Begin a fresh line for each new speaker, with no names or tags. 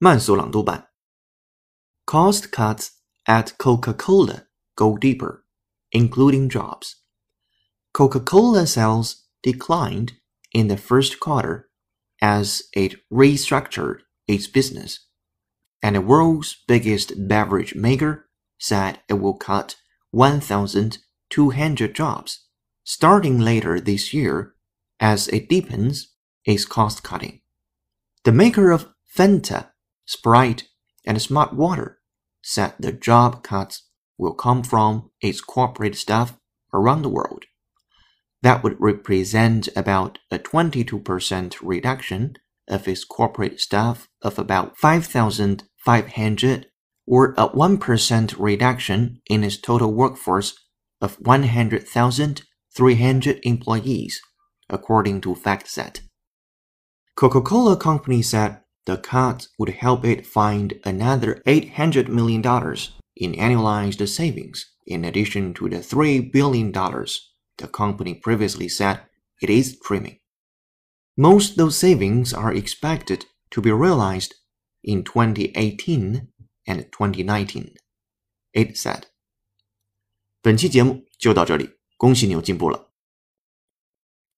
慢速朗读版。Cost cuts at Coca-Cola go deeper, including jobs. Coca-Cola sales declined in the first quarter as it restructured its business, and the world's biggest beverage maker said it will cut 1,200 jobs starting later this year as it deepens its cost cutting. The maker of Fanta, Sprite, and Smart Water said the job cuts will come from its corporate staff around the world. That would represent about a 22% reduction of its corporate staff of about 5,500 or a 1% reduction in its total workforce of 100,300 employees, according to FactSet. Coca-Cola Company said the cut would help it find another $800 million in annualized savings in addition to the $3 billion the company previously said it is trimming. Most those savings are expected to be realized in 2018 and 2019, it said. 本期节目就到这里，恭喜你又进步了。